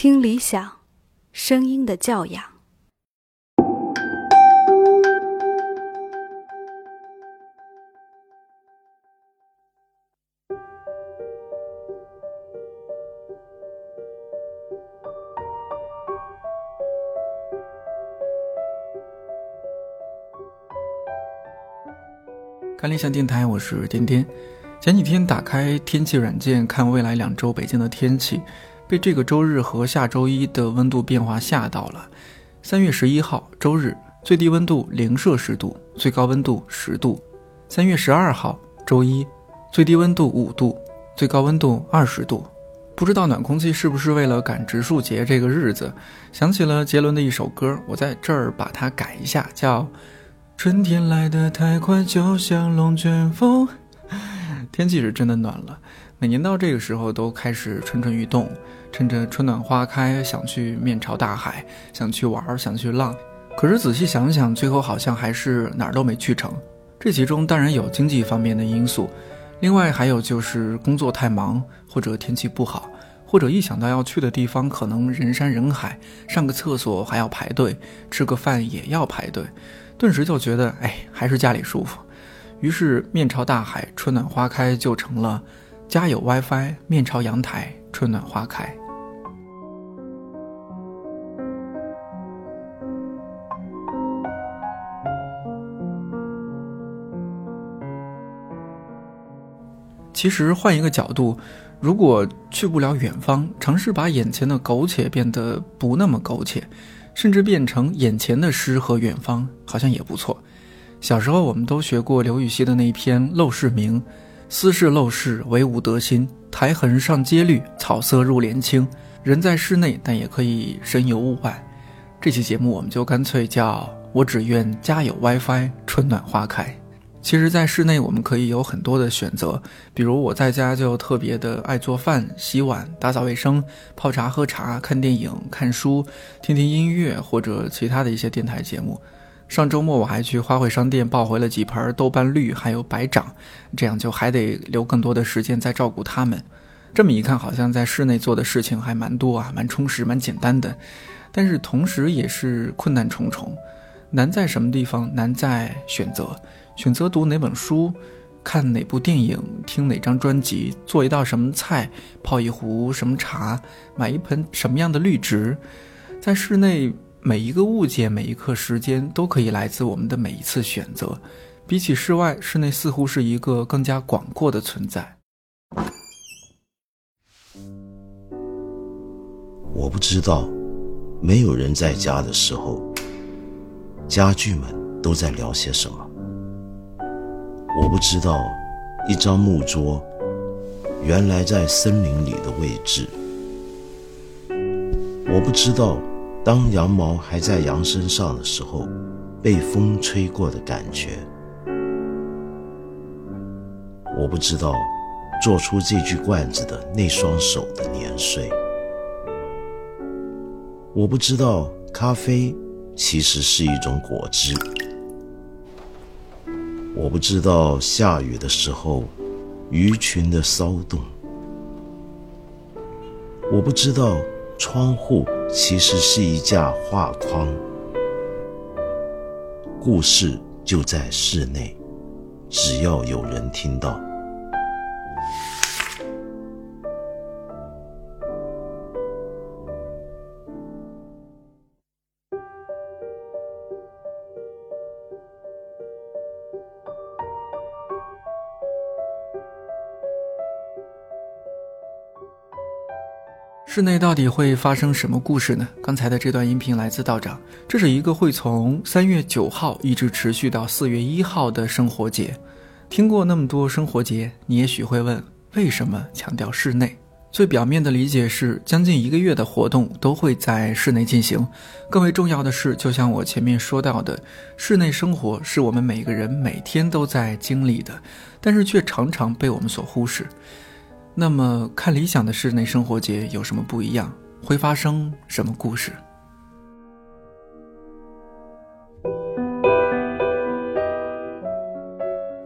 听理想，声音的教养。看理想电台，我是天天。前几天打开天气软件看未来两周北京的天气，被这个周日和下周一的温度变化吓到了。三月十一号周日，最低温度零摄氏度，最高温度十度；三月十二号周一，最低温度五度，最高温度二十度。不知道暖空气是不是为了赶植树节这个日子，想起了杰伦的一首歌，我在这儿把它改一下，叫。春天来得太快，就像龙卷风。天气是真的暖了，每年到这个时候都开始蠢蠢欲动，趁着春暖花开，想去面朝大海，想去玩，想去浪。可是仔细想想，最后好像还是哪儿都没去成。这其中当然有经济方面的因素，另外还有就是工作太忙，或者天气不好，或者一想到要去的地方可能人山人海，上个厕所还要排队，吃个饭也要排队。顿时就觉得，哎，还是家里舒服。于是面朝大海，春暖花开就成了家有 WiFi，面朝阳台，春暖花开。其实换一个角度，如果去不了远方，尝试把眼前的苟且变得不那么苟且。甚至变成眼前的诗和远方，好像也不错。小时候我们都学过刘禹锡的那一篇《陋室铭》：“斯是陋室，惟吾德馨。苔痕上阶绿，草色入帘青。人在室内，但也可以身游物外。”这期节目我们就干脆叫我只愿家有 WiFi，春暖花开。其实，在室内我们可以有很多的选择，比如我在家就特别的爱做饭、洗碗、打扫卫生、泡茶、喝茶、看电影、看书、听听音乐或者其他的一些电台节目。上周末我还去花卉商店抱回了几盆豆瓣绿，还有白掌，这样就还得留更多的时间在照顾它们。这么一看，好像在室内做的事情还蛮多啊，蛮充实、蛮简单的，但是同时也是困难重重。难在什么地方？难在选择。选择读哪本书，看哪部电影，听哪张专辑，做一道什么菜，泡一壶什么茶，买一盆什么样的绿植，在室内每一个物件，每一刻时间，都可以来自我们的每一次选择。比起室外，室内似乎是一个更加广阔的存在。我不知道，没有人在家的时候，家具们都在聊些什么。我不知道，一张木桌原来在森林里的位置。我不知道，当羊毛还在羊身上的时候，被风吹过的感觉。我不知道，做出这具罐子的那双手的年岁。我不知道，咖啡其实是一种果汁。我不知道下雨的时候，鱼群的骚动。我不知道窗户其实是一架画框。故事就在室内，只要有人听到。室内到底会发生什么故事呢？刚才的这段音频来自道长，这是一个会从三月九号一直持续到四月一号的生活节。听过那么多生活节，你也许会问，为什么强调室内？最表面的理解是，将近一个月的活动都会在室内进行。更为重要的是，就像我前面说到的，室内生活是我们每个人每天都在经历的，但是却常常被我们所忽视。那么，看理想的室内生活节有什么不一样？会发生什么故事？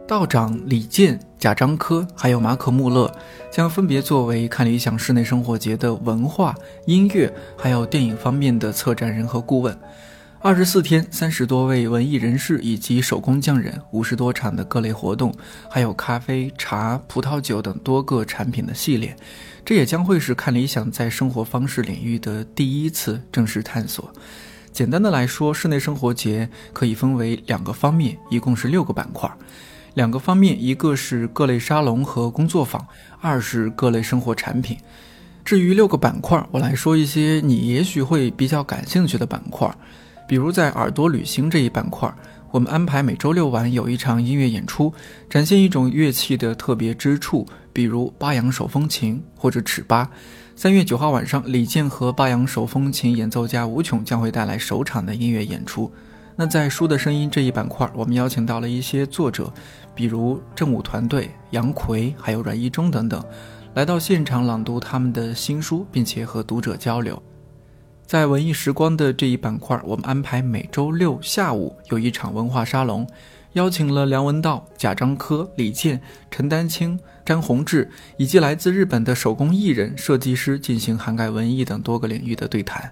道长李健贾樟柯还有马可穆勒，将分别作为看理想室内生活节的文化、音乐还有电影方面的策展人和顾问。二十四天，三十多位文艺人士以及手工匠人，五十多场的各类活动，还有咖啡、茶、葡萄酒等多个产品的系列，这也将会是看理想在生活方式领域的第一次正式探索。简单的来说，室内生活节可以分为两个方面，一共是六个板块。两个方面，一个是各类沙龙和工作坊，二是各类生活产品。至于六个板块，我来说一些你也许会比较感兴趣的板块。比如在耳朵旅行这一板块，我们安排每周六晚有一场音乐演出，展现一种乐器的特别之处，比如巴扬手风琴或者尺八。三月九号晚上，李健和巴扬手风琴演奏家吴琼将会带来首场的音乐演出。那在书的声音这一板块，我们邀请到了一些作者，比如正午团队、杨奎，还有阮一中等等，来到现场朗读他们的新书，并且和读者交流。在文艺时光的这一板块，我们安排每周六下午有一场文化沙龙，邀请了梁文道、贾樟柯、李健、陈丹青、詹宏志以及来自日本的手工艺人、设计师进行涵盖文艺等多个领域的对谈。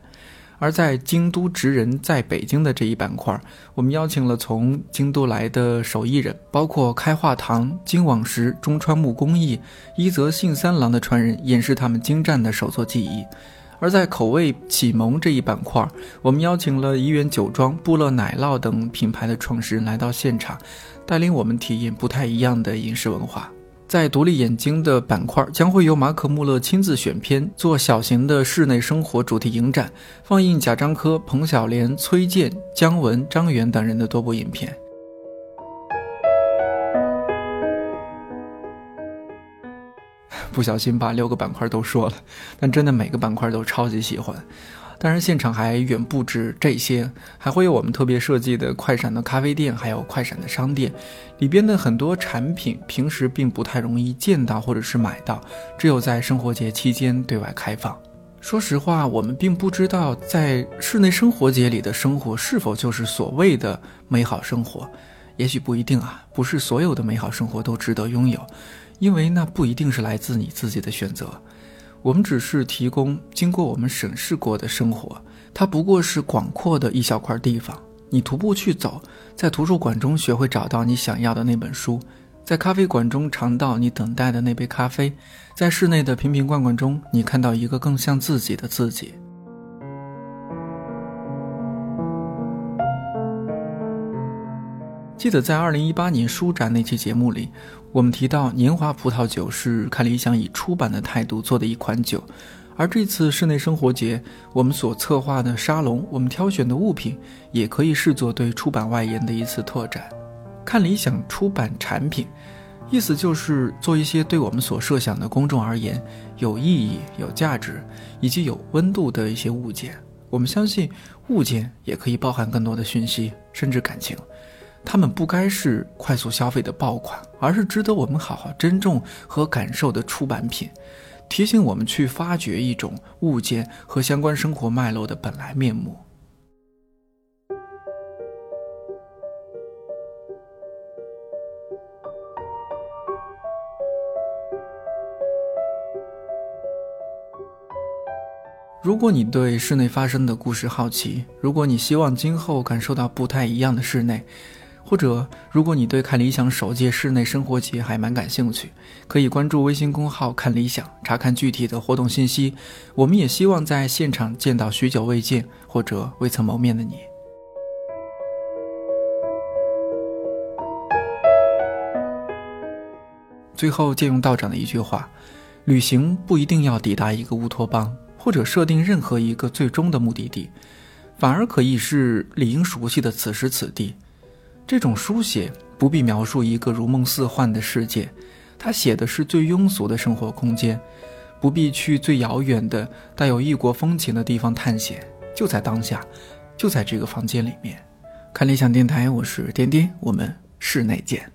而在京都职人在北京的这一板块，我们邀请了从京都来的手艺人，包括开化堂、金网石、中川木工艺、伊泽信三郎的传人，演示他们精湛的手作技艺。而在口味启蒙这一板块，我们邀请了怡园酒庄、布乐奶酪等品牌的创始人来到现场，带领我们体验不太一样的饮食文化。在独立眼睛的板块，将会由马可穆勒亲自选片，做小型的室内生活主题影展，放映贾樟柯、彭小莲、崔健、姜文、张元等人的多部影片。不小心把六个板块都说了，但真的每个板块都超级喜欢。当然，现场还远不止这些，还会有我们特别设计的快闪的咖啡店，还有快闪的商店，里边的很多产品平时并不太容易见到或者是买到，只有在生活节期间对外开放。说实话，我们并不知道在室内生活节里的生活是否就是所谓的美好生活，也许不一定啊，不是所有的美好生活都值得拥有，因为那不一定是来自你自己的选择。我们只是提供经过我们审视过的生活，它不过是广阔的一小块地方。你徒步去走，在图书馆中学会找到你想要的那本书，在咖啡馆中尝到你等待的那杯咖啡，在室内的瓶瓶罐罐中，你看到一个更像自己的自己。记得在二零一八年书展那期节目里。我们提到年华葡萄酒是看理想以出版的态度做的一款酒，而这次室内生活节，我们所策划的沙龙，我们挑选的物品，也可以视作对出版外延的一次拓展。看理想出版产品，意思就是做一些对我们所设想的公众而言有意义、有价值以及有温度的一些物件。我们相信，物件也可以包含更多的讯息，甚至感情。他们不该是快速消费的爆款，而是值得我们好好珍重和感受的出版品，提醒我们去发掘一种物件和相关生活脉络的本来面目。如果你对室内发生的故事好奇，如果你希望今后感受到不太一样的室内，或者，如果你对看理想首届室内生活节还蛮感兴趣，可以关注微信公号“看理想”，查看具体的活动信息。我们也希望在现场见到许久未见或者未曾谋面的你。最后，借用道长的一句话：旅行不一定要抵达一个乌托邦，或者设定任何一个最终的目的地，反而可以是理应熟悉的此时此地。这种书写不必描述一个如梦似幻的世界，他写的是最庸俗的生活空间，不必去最遥远的带有异国风情的地方探险，就在当下，就在这个房间里面。看理想电台，我是点点，我们室内见。